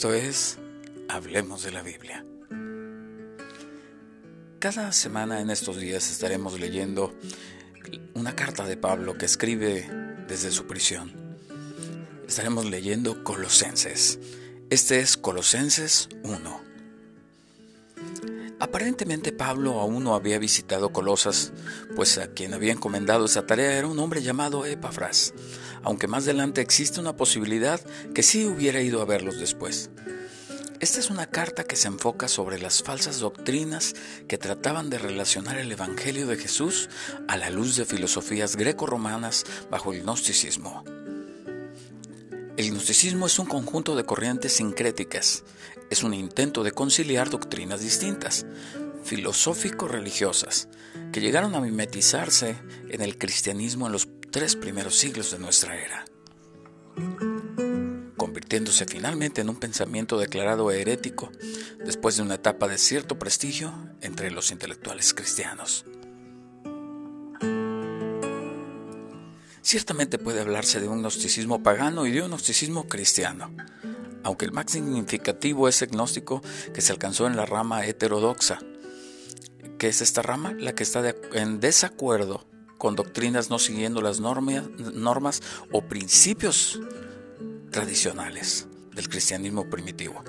Esto es Hablemos de la Biblia. Cada semana en estos días estaremos leyendo una carta de Pablo que escribe desde su prisión. Estaremos leyendo Colosenses. Este es Colosenses 1. Aparentemente Pablo aún no había visitado Colosas, pues a quien había encomendado esa tarea era un hombre llamado Epafras, aunque más adelante existe una posibilidad que sí hubiera ido a verlos después. Esta es una carta que se enfoca sobre las falsas doctrinas que trataban de relacionar el Evangelio de Jesús a la luz de filosofías greco-romanas bajo el gnosticismo. El gnosticismo es un conjunto de corrientes sincréticas, es un intento de conciliar doctrinas distintas, filosófico-religiosas, que llegaron a mimetizarse en el cristianismo en los tres primeros siglos de nuestra era, convirtiéndose finalmente en un pensamiento declarado herético después de una etapa de cierto prestigio entre los intelectuales cristianos. Ciertamente puede hablarse de un gnosticismo pagano y de un gnosticismo cristiano, aunque el más significativo es el gnóstico que se alcanzó en la rama heterodoxa. ¿Qué es esta rama? La que está en desacuerdo con doctrinas no siguiendo las normas o principios tradicionales del cristianismo primitivo.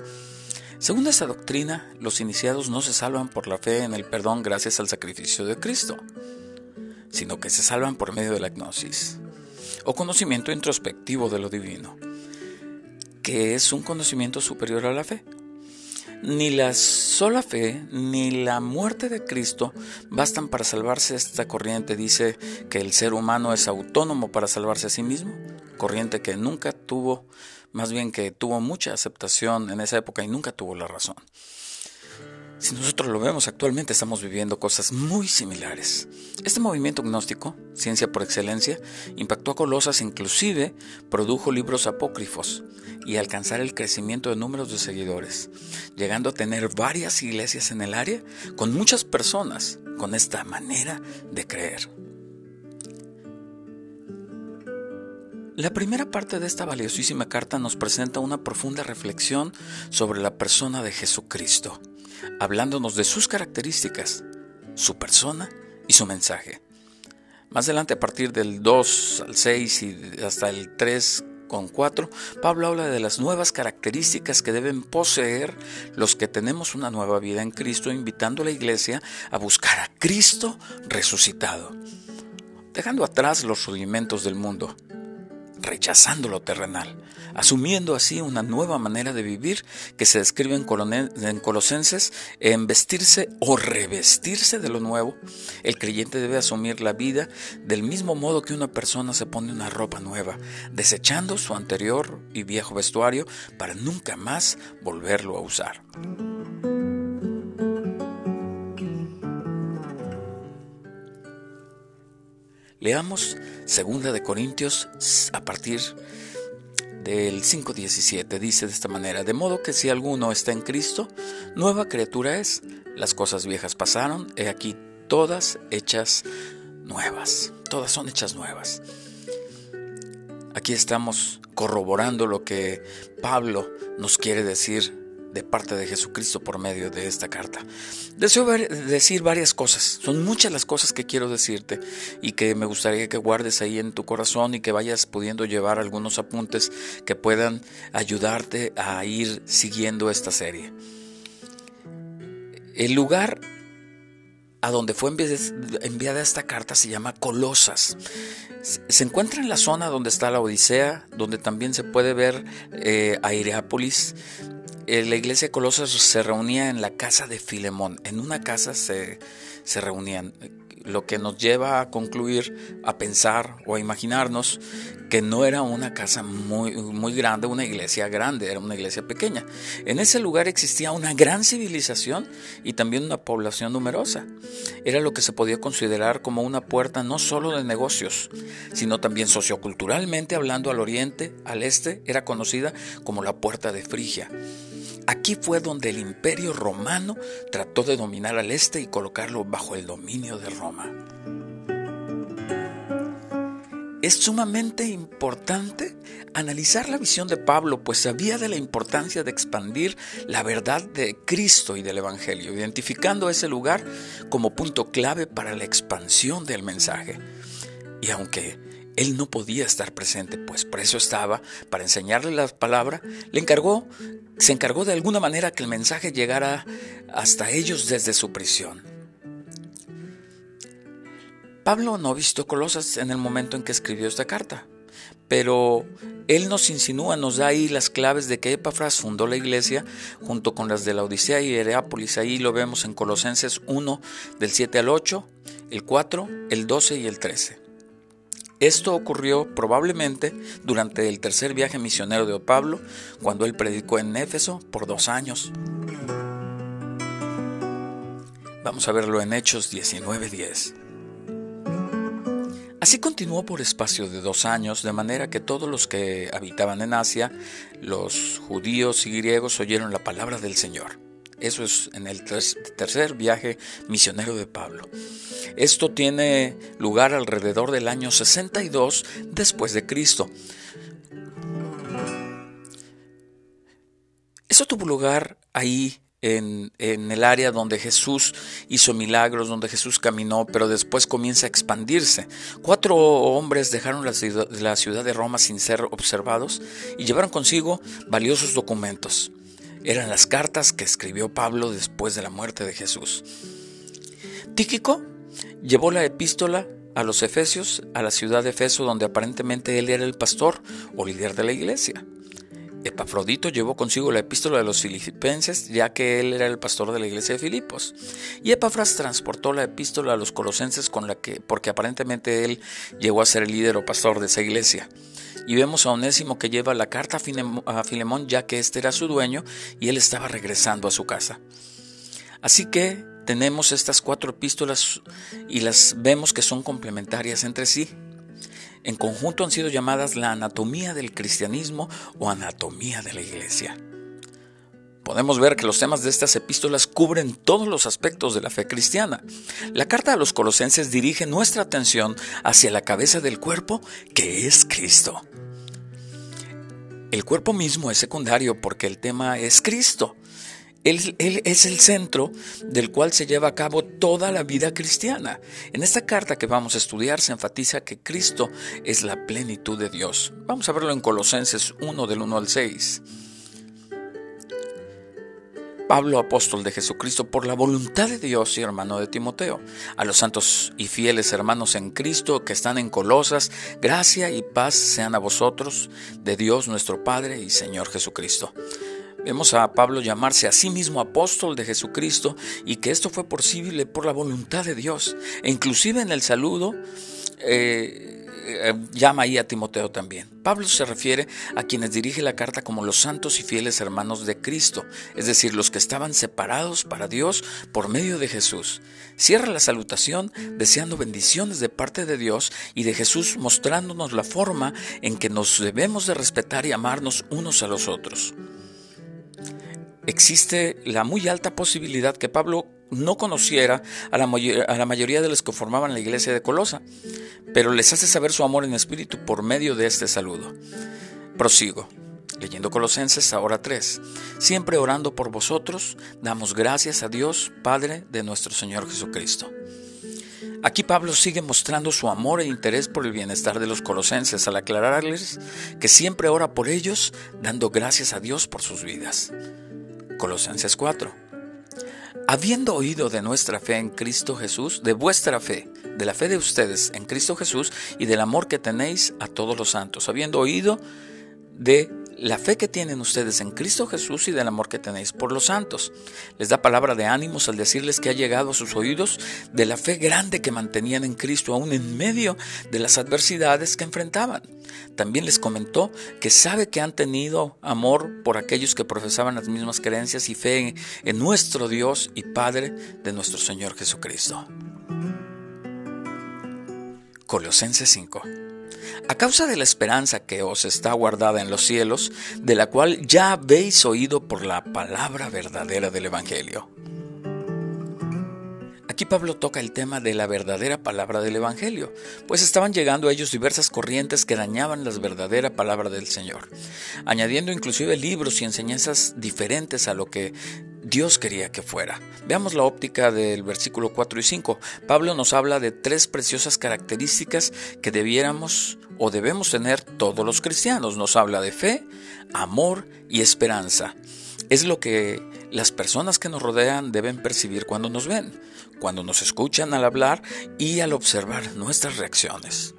Según esta doctrina, los iniciados no se salvan por la fe en el perdón gracias al sacrificio de Cristo, sino que se salvan por medio de la gnosis, o conocimiento introspectivo de lo divino, que es un conocimiento superior a la fe. Ni la sola fe ni la muerte de Cristo bastan para salvarse. Esta corriente dice que el ser humano es autónomo para salvarse a sí mismo, corriente que nunca tuvo, más bien que tuvo mucha aceptación en esa época y nunca tuvo la razón. Si nosotros lo vemos actualmente, estamos viviendo cosas muy similares. Este movimiento gnóstico, ciencia por excelencia, impactó a Colosas, inclusive produjo libros apócrifos y alcanzar el crecimiento de números de seguidores, llegando a tener varias iglesias en el área con muchas personas con esta manera de creer. La primera parte de esta valiosísima carta nos presenta una profunda reflexión sobre la persona de Jesucristo hablándonos de sus características, su persona y su mensaje. Más adelante, a partir del 2 al 6 y hasta el 3 con 4, Pablo habla de las nuevas características que deben poseer los que tenemos una nueva vida en Cristo, invitando a la iglesia a buscar a Cristo resucitado, dejando atrás los rudimentos del mundo, rechazando lo terrenal, asumiendo así una nueva manera de vivir que se describe en, Colosenses, en vestirse o revestirse de lo nuevo. El creyente debe asumir la vida del mismo modo que una persona se pone una ropa nueva, desechando su anterior y viejo vestuario para nunca más volverlo a usar. Leamos segunda de Corintios a partir del 5.17 dice de esta manera, de modo que si alguno está en Cristo, nueva criatura es, las cosas viejas pasaron, he aquí todas hechas nuevas, todas son hechas nuevas. Aquí estamos corroborando lo que Pablo nos quiere decir de parte de Jesucristo por medio de esta carta. Deseo decir varias cosas, son muchas las cosas que quiero decirte y que me gustaría que guardes ahí en tu corazón y que vayas pudiendo llevar algunos apuntes que puedan ayudarte a ir siguiendo esta serie. El lugar a donde fue enviada esta carta se llama Colosas. Se encuentra en la zona donde está la Odisea, donde también se puede ver eh, Aireápolis, la iglesia de Colosas se reunía en la casa de Filemón. En una casa se, se reunían, lo que nos lleva a concluir, a pensar o a imaginarnos que no era una casa muy, muy grande, una iglesia grande, era una iglesia pequeña. En ese lugar existía una gran civilización y también una población numerosa. Era lo que se podía considerar como una puerta no solo de negocios, sino también socioculturalmente hablando al oriente, al este, era conocida como la puerta de Frigia. Aquí fue donde el imperio romano trató de dominar al este y colocarlo bajo el dominio de Roma. Es sumamente importante analizar la visión de Pablo, pues sabía de la importancia de expandir la verdad de Cristo y del Evangelio, identificando ese lugar como punto clave para la expansión del mensaje. Y aunque él no podía estar presente, pues por eso estaba, para enseñarle la palabra, le encargó, se encargó de alguna manera que el mensaje llegara hasta ellos desde su prisión. Pablo no visto Colosas en el momento en que escribió esta carta, pero él nos insinúa, nos da ahí las claves de que Epafras fundó la iglesia junto con las de la Odisea y Hereápolis. Ahí lo vemos en Colosenses 1 del 7 al 8, el 4, el 12 y el 13. Esto ocurrió probablemente durante el tercer viaje misionero de Pablo, cuando él predicó en Éfeso por dos años. Vamos a verlo en Hechos 19:10. Así continuó por espacio de dos años, de manera que todos los que habitaban en Asia, los judíos y griegos, oyeron la palabra del Señor. Eso es en el tercer viaje misionero de Pablo. Esto tiene lugar alrededor del año 62 después de Cristo. Eso tuvo lugar ahí en, el área donde Jesús hizo milagros, donde Jesús caminó, pero después comienza a expandirse. Cuatro hombres dejaron la ciudad, la ciudad de Roma sin ser observados y llevaron consigo valiosos documentos. Eran las cartas que escribió Pablo después de la muerte de Jesús. Tíquico llevó la epístola a los Efesios, a la ciudad de Efeso, donde aparentemente él era el pastor o líder de la iglesia. Epafrodito llevó consigo la epístola de los filipenses, ya que él era el pastor de la iglesia de Filipos. Y Epafras transportó la epístola a los colosenses con la que, porque aparentemente él llegó a ser el líder o pastor de esa iglesia. Y vemos a Onésimo que lleva la carta a Filemón, ya que este era su dueño y él estaba regresando a su casa. Así que tenemos estas cuatro epístolas y las vemos que son complementarias entre sí. En conjunto han sido llamadas la anatomía del cristianismo o anatomía de la iglesia. Podemos ver que los temas de estas epístolas cubren todos los aspectos de la fe cristiana. La carta a los colosenses dirige nuestra atención hacia la cabeza del cuerpo, que es Cristo. El cuerpo mismo es secundario porque el tema es Cristo. Él, es el centro del cual se lleva a cabo toda la vida cristiana. En esta carta que vamos a estudiar se enfatiza que Cristo es la plenitud de Dios. Vamos a verlo en Colosenses 1 del 1 al 6. Pablo, apóstol de Jesucristo, por la voluntad de Dios y hermano de Timoteo, a los santos y fieles hermanos en Cristo que están en Colosas, gracia y paz sean a vosotros, de Dios nuestro Padre y Señor Jesucristo. Vemos a Pablo llamarse a sí mismo apóstol de Jesucristo y que esto fue posible por la voluntad de Dios. E inclusive en el saludo eh, eh, llama ahí a Timoteo también. Pablo se refiere a quienes dirige la carta como los santos y fieles hermanos de Cristo, es decir, los que estaban separados para Dios por medio de Jesús. Cierra la salutación deseando bendiciones de parte de Dios y de Jesús mostrándonos la forma en que nos debemos de respetar y amarnos unos a los otros existe la muy alta posibilidad que Pablo no conociera a la, a la, mayoría de los que formaban la iglesia de Colosa, pero les hace saber su amor en espíritu por medio de este saludo. Prosigo, leyendo Colosenses ahora 3. Siempre orando por vosotros, damos gracias a Dios, Padre de nuestro Señor Jesucristo. Aquí Pablo sigue mostrando su amor e interés por el bienestar de los colosenses al aclararles que siempre ora por ellos, dando gracias a Dios por sus vidas. Colosenses 4. Habiendo oído de nuestra fe en Cristo Jesús, de vuestra fe, de la fe de ustedes en Cristo Jesús y del amor que tenéis a todos los santos, habiendo oído de la fe que tienen ustedes en Cristo Jesús y del amor que tenéis por los santos. Les da palabra de ánimos al decirles que ha llegado a sus oídos de la fe grande que mantenían en Cristo aún en medio de las adversidades que enfrentaban. También les comentó que sabe que han tenido amor por aquellos que profesaban las mismas creencias y fe en nuestro Dios y Padre de nuestro Señor Jesucristo. Colosenses 5 a causa de la esperanza que os está guardada en los cielos, de la cual ya habéis oído por la palabra verdadera del Evangelio. Aquí Pablo toca el tema de la verdadera palabra del Evangelio, pues estaban llegando a ellos diversas corrientes que dañaban la verdadera palabra del Señor, añadiendo inclusive libros y enseñanzas diferentes a lo que Dios quería que fuera. Veamos la óptica del versículo 4 y 5. Pablo nos habla de tres preciosas características que debiéramos o debemos tener todos los cristianos. Nos habla de fe, amor y esperanza. Es lo que las personas que nos rodean deben percibir cuando nos ven cuando nos escuchan al hablar y al observar nuestras reacciones.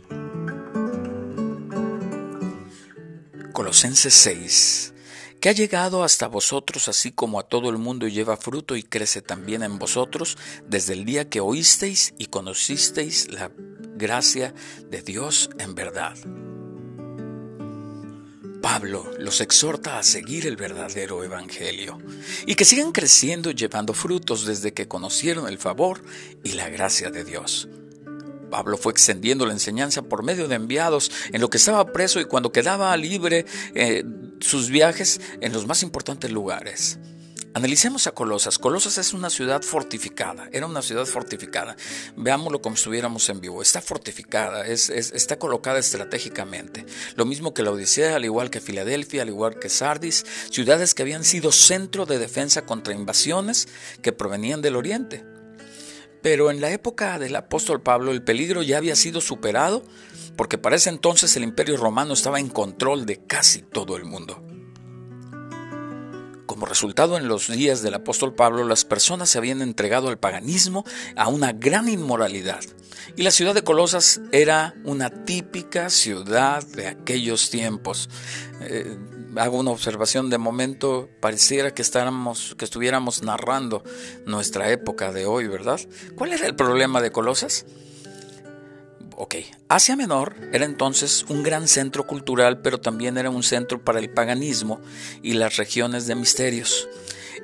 Colosenses 6 que ha llegado hasta vosotros así como a todo el mundo lleva fruto y crece también en vosotros desde el día que oísteis y conocisteis la gracia de Dios en verdad. Pablo los exhorta a seguir el verdadero Evangelio y que sigan creciendo llevando frutos desde que conocieron el favor y la gracia de Dios. Pablo fue extendiendo la enseñanza por medio de enviados en lo que estaba preso y cuando quedaba libre eh, sus viajes en los más importantes lugares. Analicemos a Colosas. Colosas es una ciudad fortificada, era una ciudad fortificada. Veámoslo como estuviéramos en vivo. Está fortificada, está colocada estratégicamente. Lo mismo que la Odisea, al igual que Filadelfia, al igual que Sardis, ciudades que habían sido centro de defensa contra invasiones que provenían del oriente. Pero en la época del apóstol Pablo el peligro ya había sido superado porque para ese entonces el imperio romano estaba en control de casi todo el mundo. Como resultado, en los días del apóstol Pablo, las personas se habían entregado al paganismo, a una gran inmoralidad. Y la ciudad de Colosas era una típica ciudad de aquellos tiempos. Eh, hago una observación de momento, pareciera que, estáramos, que estuviéramos narrando nuestra época de hoy, ¿verdad? ¿Cuál era el problema de Colosas? Ok, Asia Menor era entonces un gran centro cultural, pero también era un centro para el paganismo y las regiones de misterios.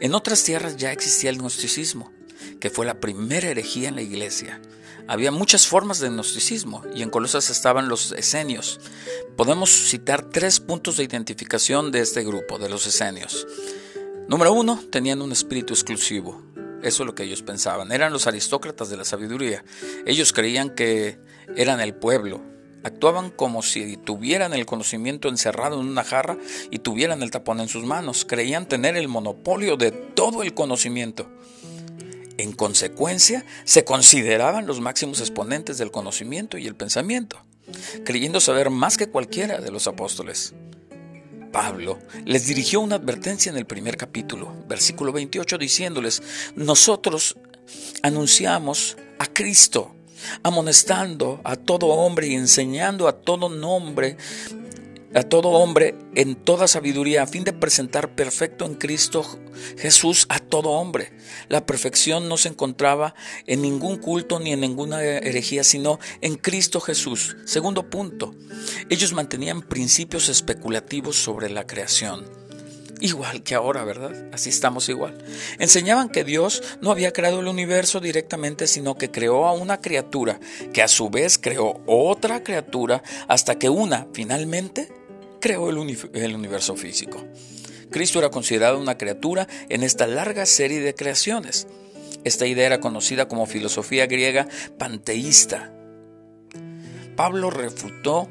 En otras tierras ya existía el gnosticismo, que fue la primera herejía en la iglesia. Había muchas formas de gnosticismo y en Colosas estaban los esenios. Podemos citar tres puntos de identificación de este grupo, de los esenios. Número uno, tenían un espíritu exclusivo. Eso es lo que ellos pensaban. Eran los aristócratas de la sabiduría. Ellos creían que eran el pueblo. Actuaban como si tuvieran el conocimiento encerrado en una jarra y tuvieran el tapón en sus manos. Creían tener el monopolio de todo el conocimiento. En consecuencia, se consideraban los máximos exponentes del conocimiento y el pensamiento, creyendo saber más que cualquiera de los apóstoles. Pablo les dirigió una advertencia en el primer capítulo, versículo 28, diciéndoles, nosotros anunciamos a Cristo, amonestando a todo hombre y enseñando a todo nombre a todo hombre en toda sabiduría, a fin de presentar perfecto en Cristo Jesús a todo hombre. La perfección no se encontraba en ningún culto ni en ninguna herejía, sino en Cristo Jesús. Segundo punto, ellos mantenían principios especulativos sobre la creación. Igual que ahora, ¿verdad? Así estamos igual. Enseñaban que Dios no había creado el universo directamente, sino que creó a una criatura, que a su vez creó otra criatura, hasta que una, finalmente, creó el, universo físico. Cristo era considerado una criatura en esta larga serie de creaciones. Esta idea era conocida como filosofía griega panteísta. Pablo refutó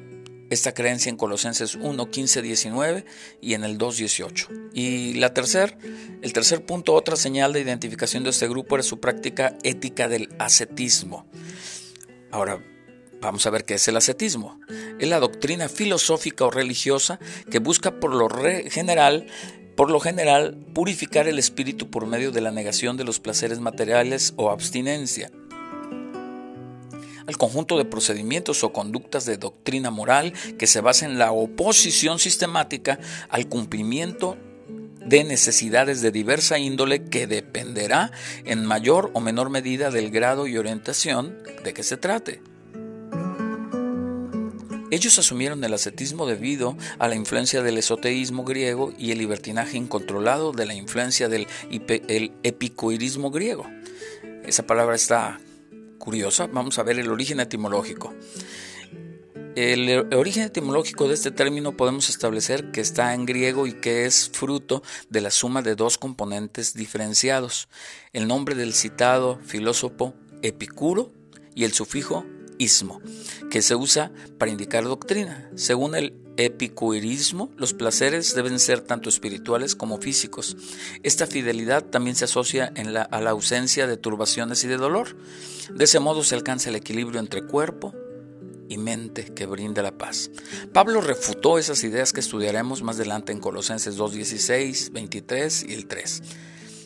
esta creencia en Colosenses 1, 15, 19 y en el 2, 18. Y la tercer, el tercer punto, otra señal de identificación de este grupo era su práctica ética del ascetismo. Ahora, Vamos a ver qué es el ascetismo. Es la doctrina filosófica o religiosa que busca por lo general por lo general, purificar el espíritu por medio de la negación de los placeres materiales o abstinencia. Al conjunto de procedimientos o conductas de doctrina moral que se basa en la oposición sistemática al cumplimiento de necesidades de diversa índole que dependerá en mayor o menor medida del grado y orientación de que se trate. Ellos asumieron el ascetismo debido a la influencia del esoteísmo griego y el libertinaje incontrolado de la influencia del epicurismo griego. Esa palabra está curiosa. Vamos a ver el origen etimológico. El origen etimológico de este término podemos establecer que está en griego y que es fruto de la suma de dos componentes diferenciados. El nombre del citado filósofo epicuro y el sufijo que se usa para indicar doctrina. Según el epicurismo, los placeres deben ser tanto espirituales como físicos. Esta fidelidad también se asocia a la ausencia de turbaciones y de dolor. De ese modo se alcanza el equilibrio entre cuerpo y mente que brinda la paz. Pablo refutó esas ideas que estudiaremos más adelante en Colosenses 2.16, 23 y el 3.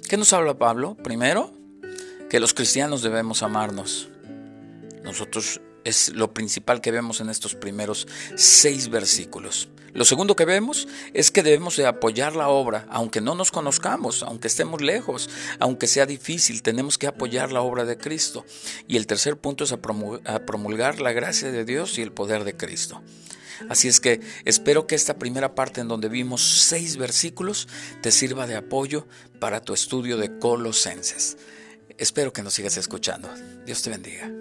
¿Qué nos habla Pablo? Primero, que los cristianos debemos amarnos. Nosotros es lo principal que vemos en estos primeros seis versículos. Lo segundo que vemos es que debemos de apoyar la obra, aunque no nos conozcamos, aunque estemos lejos, aunque sea difícil, tenemos que apoyar la obra de Cristo. Y el tercer punto es a promulgar la gracia de Dios y el poder de Cristo. Así es que espero que esta primera parte en donde vimos seis versículos te sirva de apoyo para tu estudio de Colosenses. Espero que nos sigas escuchando. Dios te bendiga.